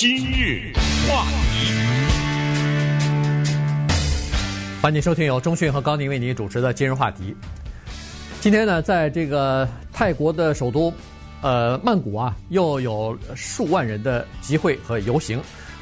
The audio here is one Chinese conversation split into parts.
今日话题，欢迎收听由中讯和高宁为您主持的今日话题。今天呢，在这个泰国的首都，呃，曼谷啊，又有数万人的集会和游行。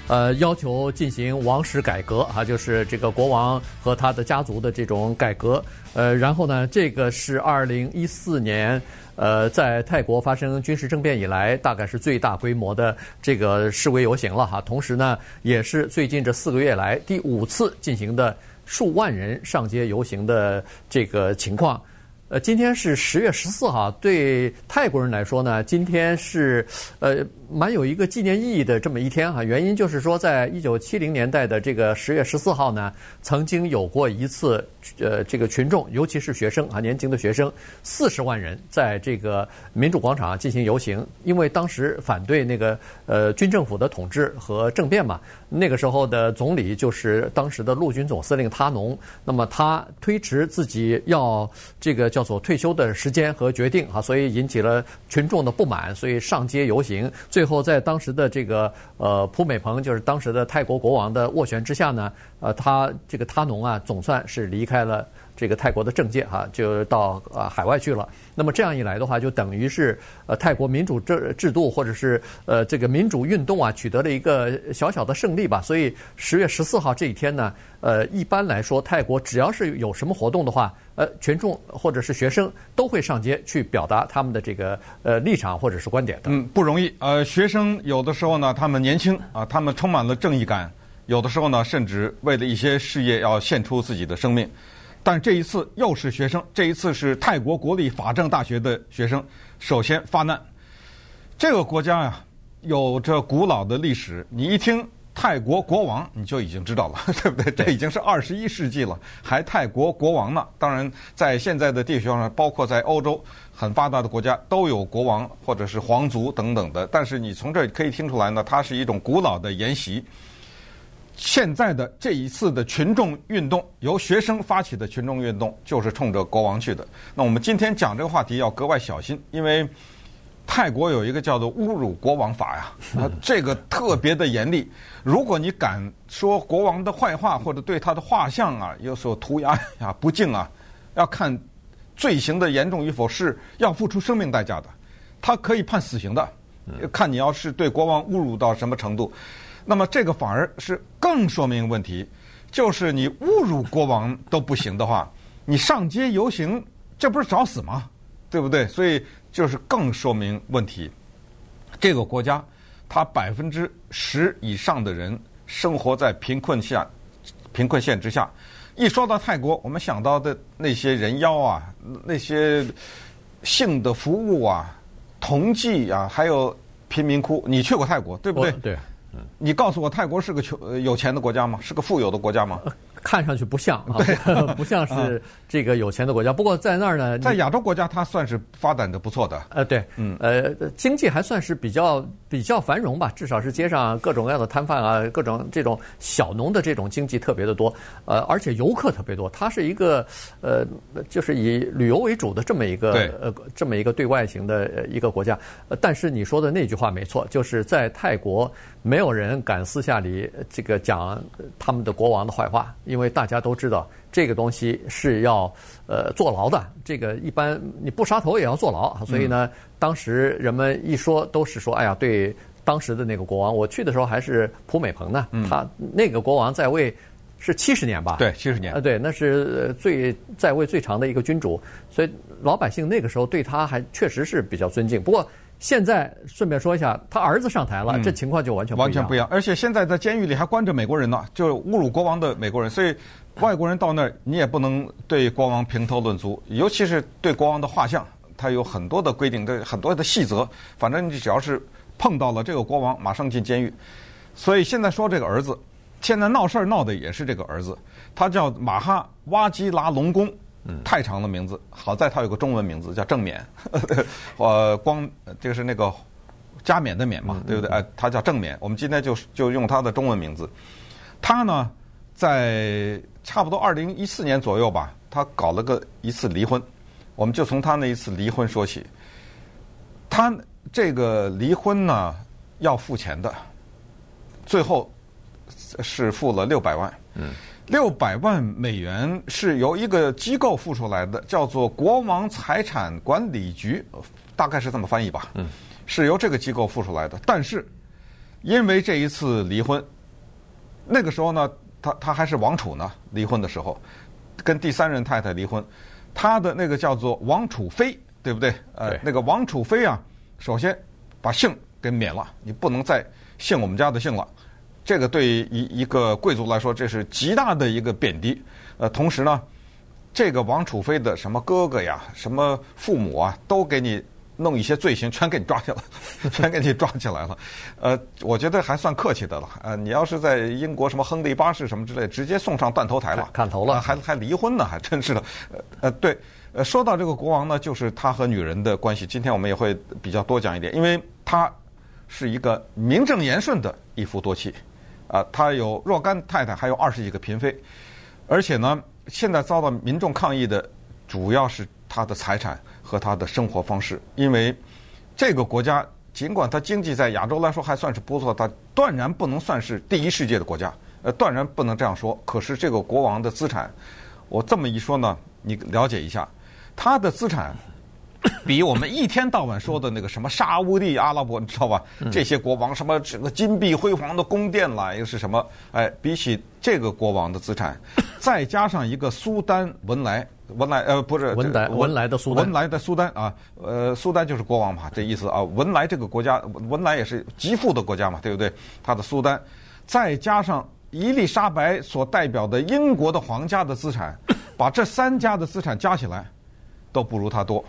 呃，要求进行王室改革啊，就是这个国王和他的家族的这种改革。呃，然后呢，这个是二零一四年，呃，在泰国发生军事政变以来，大概是最大规模的这个示威游行了哈。同时呢，也是最近这四个月来第五次进行的数万人上街游行的这个情况。呃，今天是十月十四号，对泰国人来说呢，今天是呃。蛮有一个纪念意义的这么一天哈，原因就是说，在一九七零年代的这个十月十四号呢，曾经有过一次，呃，这个群众，尤其是学生啊，年轻的学生，四十万人在这个民主广场进行游行，因为当时反对那个呃军政府的统治和政变嘛。那个时候的总理就是当时的陆军总司令他农，那么他推迟自己要这个叫做退休的时间和决定啊，所以引起了群众的不满，所以上街游行。最后，在当时的这个呃普美蓬，就是当时的泰国国王的斡旋之下呢，呃，他这个他农啊，总算是离开了这个泰国的政界哈，就到呃海外去了。那么这样一来的话，就等于是呃泰国民主制制度或者是呃这个民主运动啊，取得了一个小小的胜利吧。所以十月十四号这一天呢，呃，一般来说，泰国只要是有什么活动的话，呃，群众或者是学生都会上街去表达他们的这个呃立场或者是观点的。嗯，不容易。呃，学生有的时候呢，他们年轻啊，他们充满了正义感；有的时候呢，甚至为了一些事业要献出自己的生命。但这一次又是学生，这一次是泰国国立法政大学的学生首先发难。这个国家呀，有着古老的历史，你一听。泰国国王，你就已经知道了，对不对？这已经是二十一世纪了，还泰国国王呢。当然，在现在的地球上，包括在欧洲很发达的国家，都有国王或者是皇族等等的。但是你从这可以听出来呢，它是一种古老的沿袭。现在的这一次的群众运动，由学生发起的群众运动，就是冲着国王去的。那我们今天讲这个话题要格外小心，因为。泰国有一个叫做侮辱国王法呀，啊，这个特别的严厉。如果你敢说国王的坏话或者对他的画像啊有所涂鸦呀不敬啊，要看罪行的严重与否，是要付出生命代价的。他可以判死刑的，看你要是对国王侮辱到什么程度。那么这个反而是更说明问题，就是你侮辱国王都不行的话，你上街游行，这不是找死吗？对不对？所以。就是更说明问题，这个国家，它百分之十以上的人生活在贫困下，贫困线之下。一说到泰国，我们想到的那些人妖啊，那些性的服务啊，铜妓啊，还有贫民窟。你去过泰国，对不对？对。你告诉我，泰国是个穷有钱的国家吗？是个富有的国家吗？看上去不像啊，不像是这个有钱的国家。不过在那儿呢，在亚洲国家，它算是发展的不错的。呃，对，嗯，呃，经济还算是比较比较繁荣吧。至少是街上各种各样的摊贩啊，各种这种小农的这种经济特别的多。呃，而且游客特别多。它是一个呃，就是以旅游为主的这么一个呃这么一个对外型的一个国家。但是你说的那句话没错，就是在泰国没有人敢私下里这个讲他们的国王的坏话，因因为大家都知道这个东西是要呃坐牢的，这个一般你不杀头也要坐牢，所以呢，当时人们一说都是说，哎呀，对当时的那个国王，我去的时候还是普美蓬呢，他那个国王在位是七十年吧？对，七十年。呃，对，那是最在位最长的一个君主，所以老百姓那个时候对他还确实是比较尊敬。不过。现在顺便说一下，他儿子上台了，嗯、这情况就完全不一样。完全不一样。而且现在在监狱里还关着美国人呢，就是侮辱国王的美国人。所以外国人到那儿，你也不能对国王评头论足，尤其是对国王的画像，他有很多的规定，的很多的细则。反正你只要是碰到了这个国王，马上进监狱。所以现在说这个儿子，现在闹事儿闹的也是这个儿子，他叫马哈哇基拉隆功。太长的名字，好在他有个中文名字叫郑冕，呃，光这个是那个加冕的冕嘛，对不对？哎，他叫郑冕。我们今天就就用他的中文名字。他呢，在差不多二零一四年左右吧，他搞了个一次离婚。我们就从他那一次离婚说起。他这个离婚呢，要付钱的，最后是付了六百万。嗯，六百万美元是由一个机构付出来的，叫做国王财产管理局，大概是这么翻译吧。嗯，是由这个机构付出来的。但是因为这一次离婚，那个时候呢，他他还是王储呢，离婚的时候跟第三任太太离婚，他的那个叫做王储妃，对不对？呃，那个王储妃啊，首先把姓给免了，你不能再姓我们家的姓了。这个对一一个贵族来说，这是极大的一个贬低。呃，同时呢，这个王储妃的什么哥哥呀、什么父母啊，都给你弄一些罪行，全给你抓起来了，全给你抓起来了。呃，我觉得还算客气的了。呃，你要是在英国什么亨利八世什么之类，直接送上断头台了，砍头了，呃、还还离婚呢，还真是的。呃呃，对。呃，说到这个国王呢，就是他和女人的关系。今天我们也会比较多讲一点，因为他是一个名正言顺的一夫多妻，啊，他有若干太太，还有二十几个嫔妃，而且呢，现在遭到民众抗议的主要是他的财产和他的生活方式，因为这个国家尽管它经济在亚洲来说还算是不错，它断然不能算是第一世界的国家，呃，断然不能这样说。可是这个国王的资产，我这么一说呢，你了解一下。他的资产 比我们一天到晚说的那个什么沙乌地阿拉伯，你知道吧？这些国王什么这个金碧辉煌的宫殿啦，又是什么？哎，比起这个国王的资产，再加上一个苏丹文莱，文莱呃不是文莱文莱的苏丹，文莱的苏丹啊，呃苏丹就是国王嘛，这意思啊。文莱这个国家，文莱也是极富的国家嘛，对不对？他的苏丹，再加上伊丽莎白所代表的英国的皇家的资产，把这三家的资产加起来。都不如他多，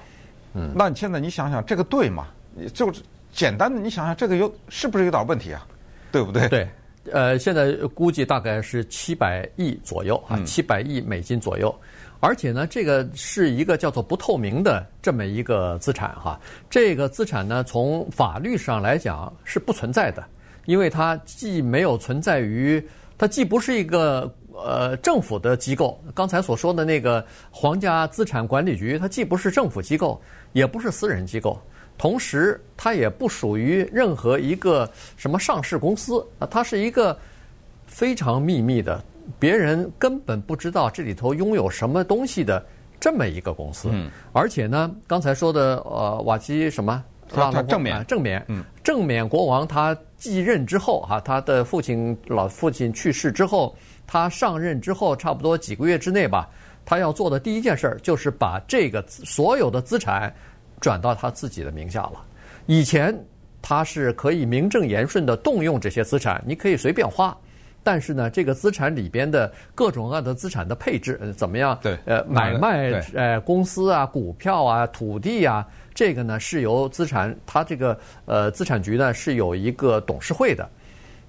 嗯，那你现在你想想这个对吗？就是简单的，你想想这个有是不是有点问题啊？对不对？对，呃，现在估计大概是七百亿左右啊，七百亿美金左右，而且呢，这个是一个叫做不透明的这么一个资产哈。这个资产呢，从法律上来讲是不存在的，因为它既没有存在于，它既不是一个。呃，政府的机构，刚才所说的那个皇家资产管理局，它既不是政府机构，也不是私人机构，同时它也不属于任何一个什么上市公司啊，它是一个非常秘密的，别人根本不知道这里头拥有什么东西的这么一个公司。嗯，而且呢，刚才说的呃，瓦基什么？他他正冕，正冕，嗯，正冕国王他继任之后哈，他的父亲老父亲去世之后。他上任之后，差不多几个月之内吧，他要做的第一件事儿就是把这个所有的资产转到他自己的名下了。以前他是可以名正言顺的动用这些资产，你可以随便花，但是呢，这个资产里边的各种各样的资产的配置怎么样？对，呃，买卖呃公司啊、股票啊、土地啊，这个呢是由资产，他这个呃资产局呢是有一个董事会的。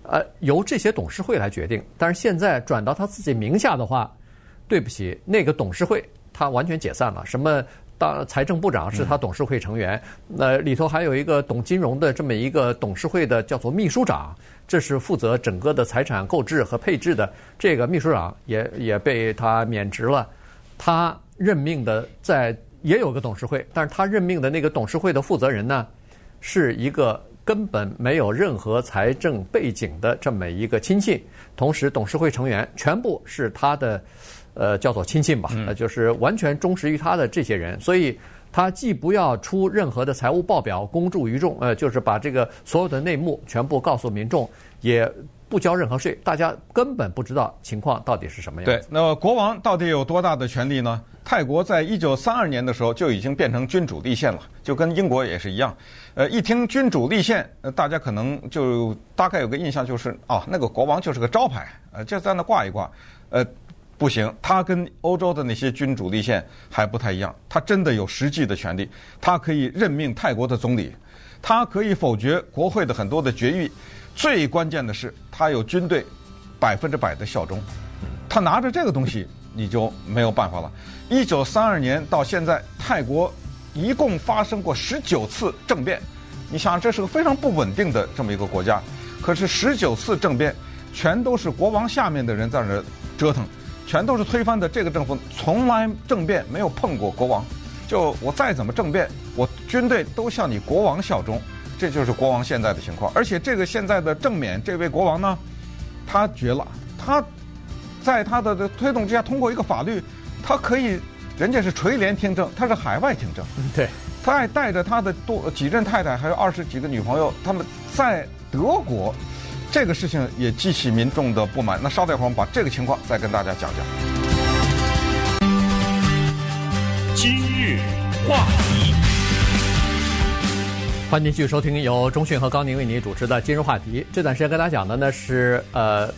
呃，由这些董事会来决定。但是现在转到他自己名下的话，对不起，那个董事会他完全解散了。什么当财政部长是他董事会成员，那里头还有一个懂金融的这么一个董事会的叫做秘书长，这是负责整个的财产购置和配置的。这个秘书长也也被他免职了。他任命的在也有个董事会，但是他任命的那个董事会的负责人呢，是一个。根本没有任何财政背景的这么一个亲戚，同时董事会成员全部是他的，呃，叫做亲信吧，那，就是完全忠实于他的这些人，所以他既不要出任何的财务报表公诸于众，呃，就是把这个所有的内幕全部告诉民众，也不交任何税，大家根本不知道情况到底是什么样。对，那么国王到底有多大的权力呢？泰国在一九三二年的时候就已经变成君主立宪了，就跟英国也是一样。呃，一听君主立宪，呃，大家可能就大概有个印象，就是哦，那个国王就是个招牌，呃，就在那挂一挂。呃，不行，他跟欧洲的那些君主立宪还不太一样，他真的有实际的权利，他可以任命泰国的总理，他可以否决国会的很多的决议，最关键的是他有军队百分之百的效忠，他拿着这个东西。你就没有办法了。一九三二年到现在，泰国一共发生过十九次政变。你想，这是个非常不稳定的这么一个国家。可是十九次政变，全都是国王下面的人在那折腾，全都是推翻的。这个政府从来政变没有碰过国王。就我再怎么政变，我军队都向你国王效忠。这就是国王现在的情况。而且这个现在的正冕这位国王呢，他绝了，他在他的推动之下通过一个法律，他可以，人家是垂帘听政，他是海外听政。对，他还带着他的多几任太太，还有二十几个女朋友，他们在德国，这个事情也激起民众的不满。那稍待会儿，我们把这个情况再跟大家讲讲。今日话题，欢迎继续收听由中讯和高宁为您主持的《今日话题》。这段时间跟大家讲的呢是呃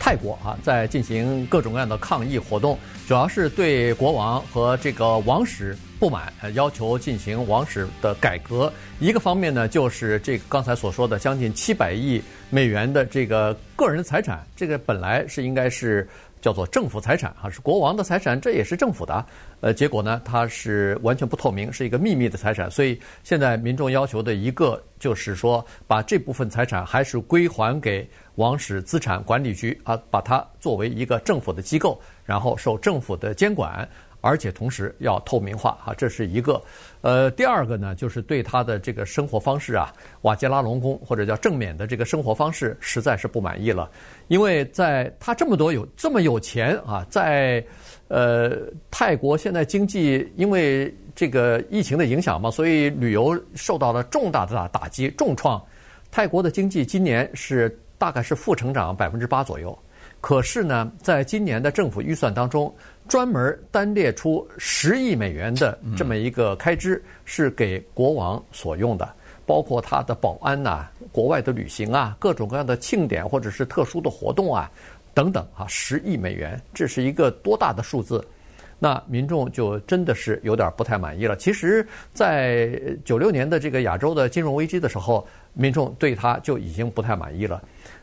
泰国啊在进行各种各样的抗议活动，主要是对国王和这个王室不满，要求进行王室的改革。一个方面呢就是这个刚才所说的将近七百亿美元的这个个人财产，这个本来是应该是。叫做政府财产啊，是国王的财产，这也是政府的。呃，结果呢，它是完全不透明，是一个秘密的财产。所以现在民众要求的一个就是说，把这部分财产还是归还给王室资产管理局啊，把它作为一个政府的机构，然后受政府的监管。而且同时要透明化啊，这是一个。呃，第二个呢，就是对他的这个生活方式啊，瓦杰拉隆功或者叫正冕的这个生活方式，实在是不满意了。因为在他这么多有这么有钱啊，在呃泰国现在经济因为这个疫情的影响嘛，所以旅游受到了重大的打击重创。泰国的经济今年是大概是负成长百分之八左右。可是呢，在今年的政府预算当中，专门单列出十亿美元的这么一个开支，是给国王所用的，包括他的保安呐、啊、国外的旅行啊、各种各样的庆典或者是特殊的活动啊等等啊，十亿美元，这是一个多大的数字？那民众就真的是有点不太满意了。其实，在九六年的这个亚洲的金融危机的时候，民众对他就已经不太满意了。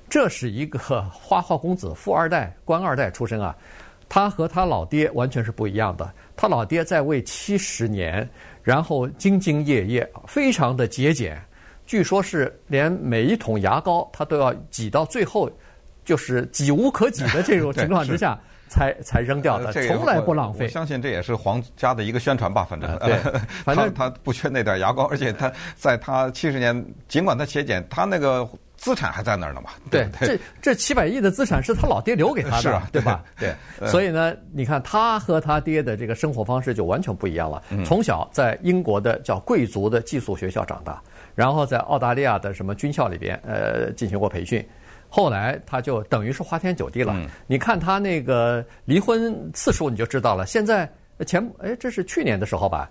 这是一个花花公子、富二代、官二代出身啊。他和他老爹完全是不一样的。他老爹在位七十年，然后兢兢业业，非常的节俭。据说是连每一桶牙膏他都要挤到最后，就是挤无可挤的这种情况之下才 才扔掉的，从来不浪费。我相信这也是皇家的一个宣传吧，反正、呃、对，反正他，他不缺那点牙膏，而且他在他七十年，尽管他节俭，他那个。资产还在那儿呢嘛？对，这这七百亿的资产是他老爹留给他的，是啊，对吧？对，所以呢，你看他和他爹的这个生活方式就完全不一样了。从小在英国的叫贵族的寄宿学校长大，然后在澳大利亚的什么军校里边呃进行过培训，后来他就等于是花天酒地了。你看他那个离婚次数你就知道了。现在前哎，这是去年的时候吧？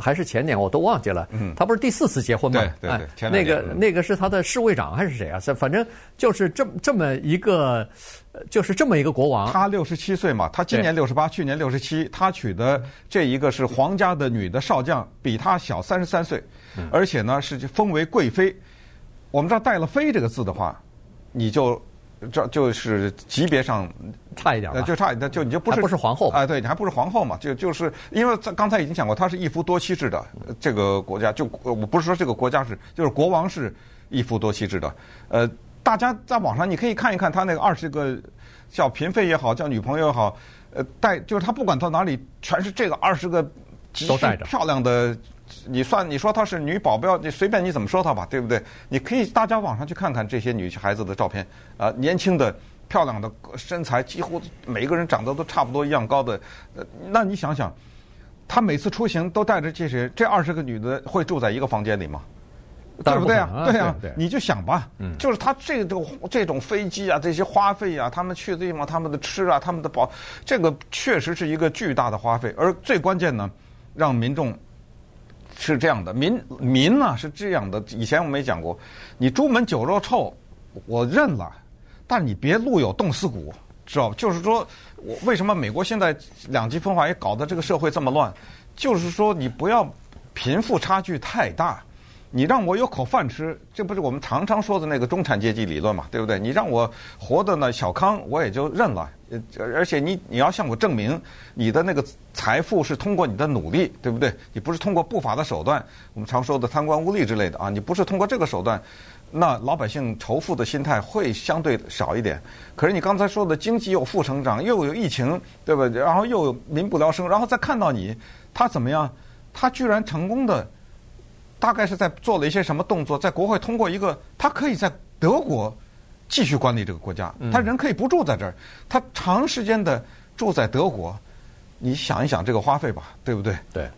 还是前年我都忘记了，嗯他不是第四次结婚吗？对对对，那个那个是他的侍卫长还是谁啊？反正就是这么这么一个，就是这么一个国王。他六十七岁嘛，他今年六十八，去年六十七。他娶的这一个是皇家的女的少将，比他小三十三岁，而且呢是封为贵妃。我们知道带了“妃”这个字的话，你就。这就是级别上差一点，就差一点，就你就不是不是皇后啊？对，你还不是皇后嘛？就就是因为在刚才已经讲过，他是一夫多妻制的这个国家，就我不是说这个国家是，就是国王是一夫多妻制的。呃，大家在网上你可以看一看他那个二十个叫嫔妃也好，叫女朋友也好，呃，带就是他不管到哪里，全是这个二十个极漂亮的。你算你说她是女保镖，你随便你怎么说她吧，对不对？你可以大家网上去看看这些女孩子的照片，啊，年轻的、漂亮的身材，几乎每个人长得都差不多一样高的。呃，那你想想，她每次出行都带着这些，这二十个女的会住在一个房间里吗？对不对啊？对啊，你就想吧，就是他这个这种飞机啊，这些花费啊，他们去的地方，他们的吃啊，他们的保，这个确实是一个巨大的花费。而最关键呢，让民众。是这样的，民民呢是这样的。以前我们没讲过，你朱门酒肉臭，我认了，但你别路有冻死骨，知道吧？就是说，我为什么美国现在两极分化也搞得这个社会这么乱？就是说，你不要贫富差距太大，你让我有口饭吃，这不是我们常常说的那个中产阶级理论嘛？对不对？你让我活得呢小康，我也就认了。呃，而且你你要向我证明你的那个财富是通过你的努力，对不对？你不是通过不法的手段，我们常说的贪官污吏之类的啊，你不是通过这个手段，那老百姓仇富的心态会相对少一点。可是你刚才说的经济又负成长，又有疫情，对不对？然后又有民不聊生，然后再看到你，他怎么样？他居然成功的大概是在做了一些什么动作，在国会通过一个，他可以在德国继续管理这个国家，他人可以不住在这儿，他长时间的住在德国。你想一想这个花费吧，对不对？对，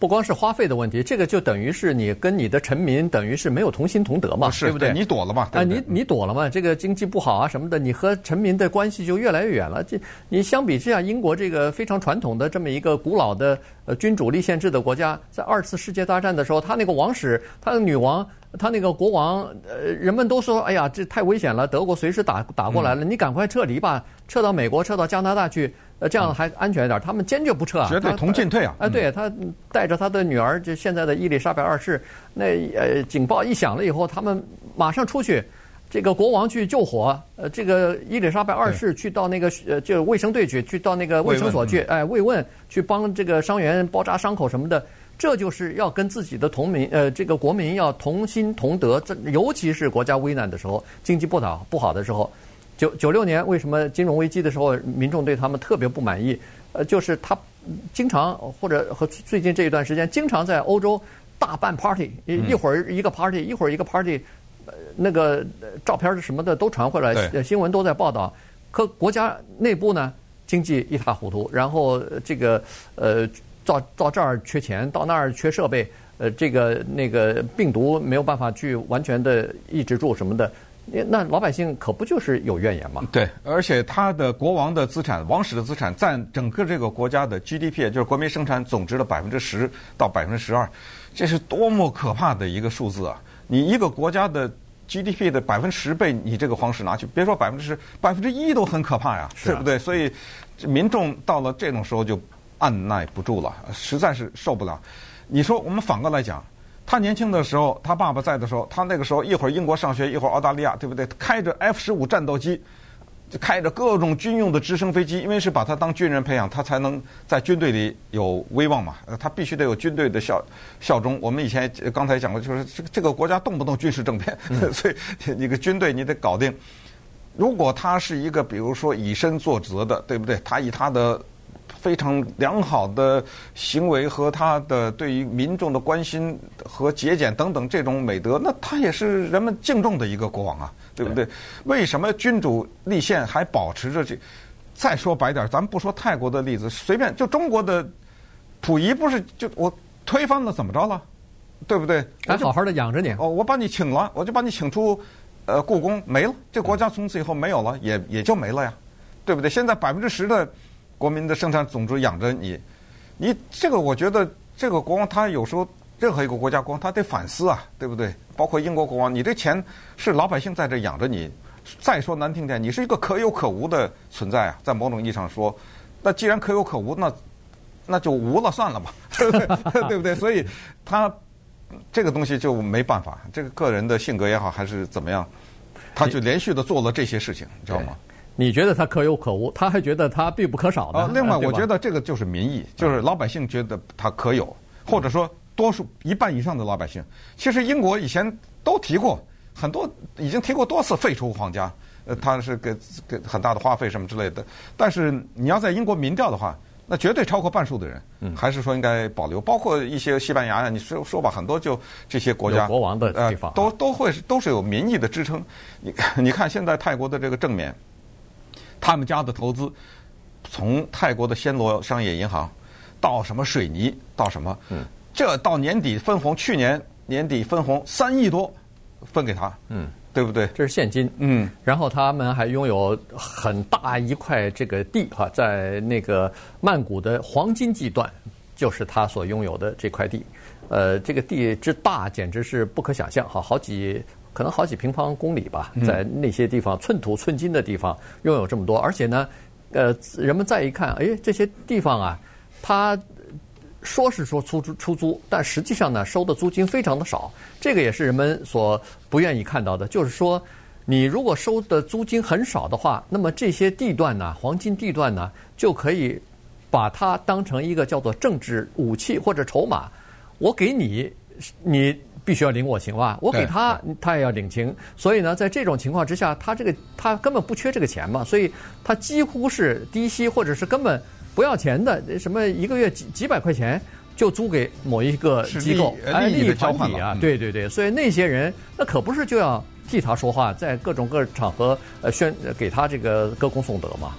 不光是花费的问题，这个就等于是你跟你的臣民等于是没有同心同德嘛，对不对？你躲了嘛？啊，你你躲了嘛？这个经济不好啊什么的，你和臣民的关系就越来越远了。这你相比之下，英国这个非常传统的这么一个古老的呃君主立宪制的国家，在二次世界大战的时候，他那个王室，他的女王。他那个国王，呃，人们都说，哎呀，这太危险了，德国随时打打过来了，你赶快撤离吧，撤到美国，撤到加拿大去，呃，这样还安全一点。他们坚决不撤啊，绝对同进退啊！啊，对，他带着他的女儿，就现在的伊丽莎白二世，那呃，警报一响了以后，他们马上出去，这个国王去救火，呃，这个伊丽莎白二世去到那个呃，就卫生队去，去到那个卫生所去，哎，慰问，去帮这个伤员包扎伤口什么的。这就是要跟自己的同民，呃，这个国民要同心同德。这尤其是国家危难的时候，经济不好不好的时候，九九六年为什么金融危机的时候，民众对他们特别不满意？呃，就是他经常或者和最近这一段时间，经常在欧洲大办 party，一会儿一个 party，一会儿一个 party，呃，那个照片什么的都传回来，新闻都在报道。可国家内部呢，经济一塌糊涂，然后这个呃。到到这儿缺钱，到那儿缺设备，呃，这个那个病毒没有办法去完全的抑制住什么的，那老百姓可不就是有怨言吗？对，而且他的国王的资产、王室的资产占整个这个国家的 GDP，就是国民生产总值的百分之十到百分之十二，这是多么可怕的一个数字啊！你一个国家的 GDP 的百分之十被，你这个皇室拿去，别说百分之十，百分之一都很可怕呀，对不对？所以民众到了这种时候就。按捺不住了，实在是受不了。你说我们反过来讲，他年轻的时候，他爸爸在的时候，他那个时候一会儿英国上学，一会儿澳大利亚，对不对？开着 F 十五战斗机，就开着各种军用的直升飞机，因为是把他当军人培养，他才能在军队里有威望嘛。他必须得有军队的效效忠。我们以前刚才讲过，就是这个这个国家动不动军事政变，嗯、所以你个军队你得搞定。如果他是一个比如说以身作则的，对不对？他以他的非常良好的行为和他的对于民众的关心和节俭等等这种美德，那他也是人们敬重的一个国王啊，对不对？对。为什么君主立宪还保持着这？再说白点，咱们不说泰国的例子，随便就中国的溥仪不是就我推翻了怎么着了，对不对？还好好的养着你哦，我把你请了，我就把你请出呃故宫没了，这国家从此以后没有了，也也就没了呀，对不对？现在百分之十的。国民的生产总值养着你，你这个我觉得这个国王他有时候任何一个国家国王他得反思啊，对不对？包括英国国王，你这钱是老百姓在这养着你。再说难听点，你是一个可有可无的存在啊，在某种意义上说，那既然可有可无，那那就无了算了吧，对不对？对不对？所以他这个东西就没办法，这个个人的性格也好还是怎么样，他就连续的做了这些事情，你知道吗？你觉得他可有可无，他还觉得他必不可少呢。啊，另外，我觉得这个就是民意，就是老百姓觉得他可有，或者说多数一半以上的老百姓。其实英国以前都提过很多，已经提过多次废除皇家，呃，他是给给很大的花费什么之类的。但是你要在英国民调的话，那绝对超过半数的人，还是说应该保留。包括一些西班牙呀，你说说吧，很多就这些国家国王的地方，都都会都是有民意的支撑。你 你看现在泰国的这个正面。他们家的投资，从泰国的暹罗商业银行，到什么水泥，到什么，嗯，这到年底分红，去年年底分红三亿多，分给他，嗯，对不对？这是现金，嗯，然后他们还拥有很大一块这个地哈，在那个曼谷的黄金地段，就是他所拥有的这块地，呃，这个地之大简直是不可想象哈，好几。可能好几平方公里吧，在那些地方寸土寸金的地方拥有这么多，而且呢，呃，人们再一看，哎，这些地方啊，它说是说出租出租，但实际上呢，收的租金非常的少，这个也是人们所不愿意看到的。就是说，你如果收的租金很少的话，那么这些地段呢，黄金地段呢，就可以把它当成一个叫做政治武器或者筹码，我给你，你。必须要领我情吧？我给他，他也要领情。所以呢，在这种情况之下，他这个他根本不缺这个钱嘛，所以他几乎是低息或者是根本不要钱的，什么一个月几几百块钱就租给某一个机构，哎，利益的交换啊，对对对，所以那些人那可不是就要替他说话，在各种各场合呃宣给他这个歌功颂德嘛。